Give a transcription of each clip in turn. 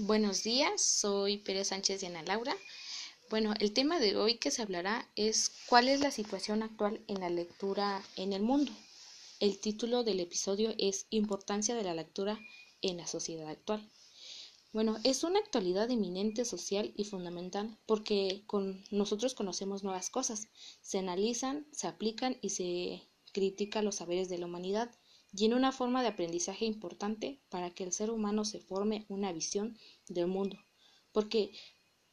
Buenos días, soy Pérez Sánchez de Ana Laura. Bueno, el tema de hoy que se hablará es ¿Cuál es la situación actual en la lectura en el mundo? El título del episodio es Importancia de la lectura en la sociedad actual. Bueno, es una actualidad eminente social y fundamental porque con nosotros conocemos nuevas cosas, se analizan, se aplican y se critica los saberes de la humanidad y en una forma de aprendizaje importante para que el ser humano se forme una visión del mundo. Porque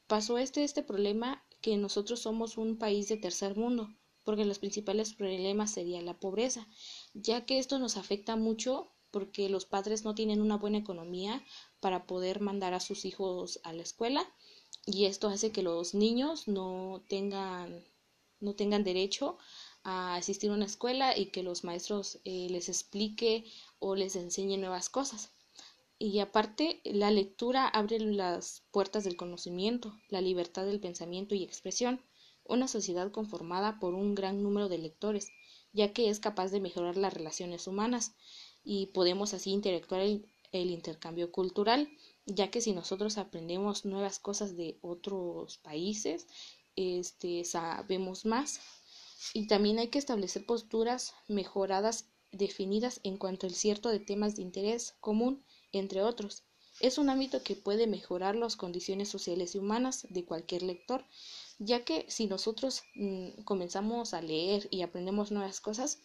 pasó este, este problema que nosotros somos un país de tercer mundo, porque los principales problemas serían la pobreza, ya que esto nos afecta mucho porque los padres no tienen una buena economía para poder mandar a sus hijos a la escuela y esto hace que los niños no tengan no tengan derecho a asistir a una escuela y que los maestros eh, les explique o les enseñe nuevas cosas. Y aparte, la lectura abre las puertas del conocimiento, la libertad del pensamiento y expresión, una sociedad conformada por un gran número de lectores, ya que es capaz de mejorar las relaciones humanas y podemos así interactuar el, el intercambio cultural, ya que si nosotros aprendemos nuevas cosas de otros países, este, sabemos más y también hay que establecer posturas mejoradas definidas en cuanto al cierto de temas de interés común, entre otros. Es un ámbito que puede mejorar las condiciones sociales y humanas de cualquier lector, ya que si nosotros mm, comenzamos a leer y aprendemos nuevas cosas,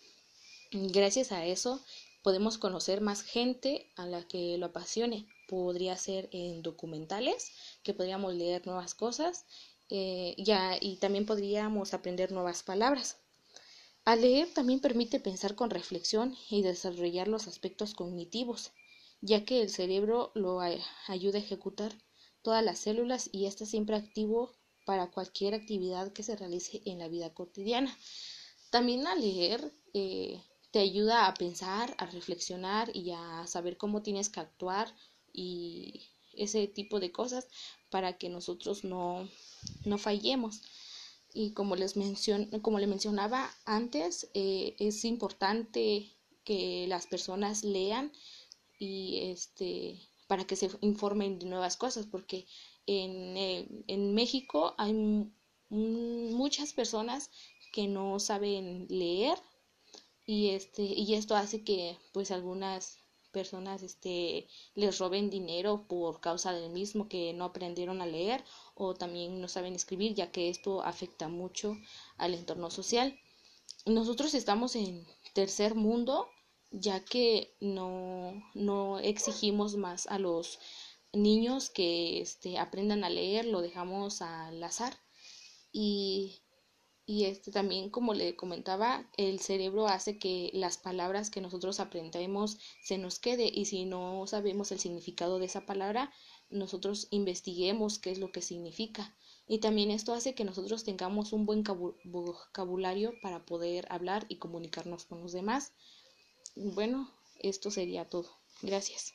gracias a eso podemos conocer más gente a la que lo apasione. Podría ser en documentales, que podríamos leer nuevas cosas eh, ya, y también podríamos aprender nuevas palabras. Al leer también permite pensar con reflexión y desarrollar los aspectos cognitivos, ya que el cerebro lo ayuda a ejecutar todas las células y está siempre activo para cualquier actividad que se realice en la vida cotidiana. También al leer eh, te ayuda a pensar, a reflexionar y a saber cómo tienes que actuar y ese tipo de cosas para que nosotros no, no fallemos. Y como les, mencion como le mencionaba antes, eh, es importante que las personas lean y este para que se informen de nuevas cosas, porque en, eh, en México hay muchas personas que no saben leer y este y esto hace que pues algunas personas este, les roben dinero por causa del mismo que no aprendieron a leer o también no saben escribir, ya que esto afecta mucho al entorno social. Nosotros estamos en tercer mundo, ya que no, no exigimos más a los niños que este, aprendan a leer, lo dejamos al azar. Y y este también como le comentaba el cerebro hace que las palabras que nosotros aprendemos se nos quede y si no sabemos el significado de esa palabra nosotros investiguemos qué es lo que significa. Y también esto hace que nosotros tengamos un buen vocabulario para poder hablar y comunicarnos con los demás. Bueno esto sería todo. Gracias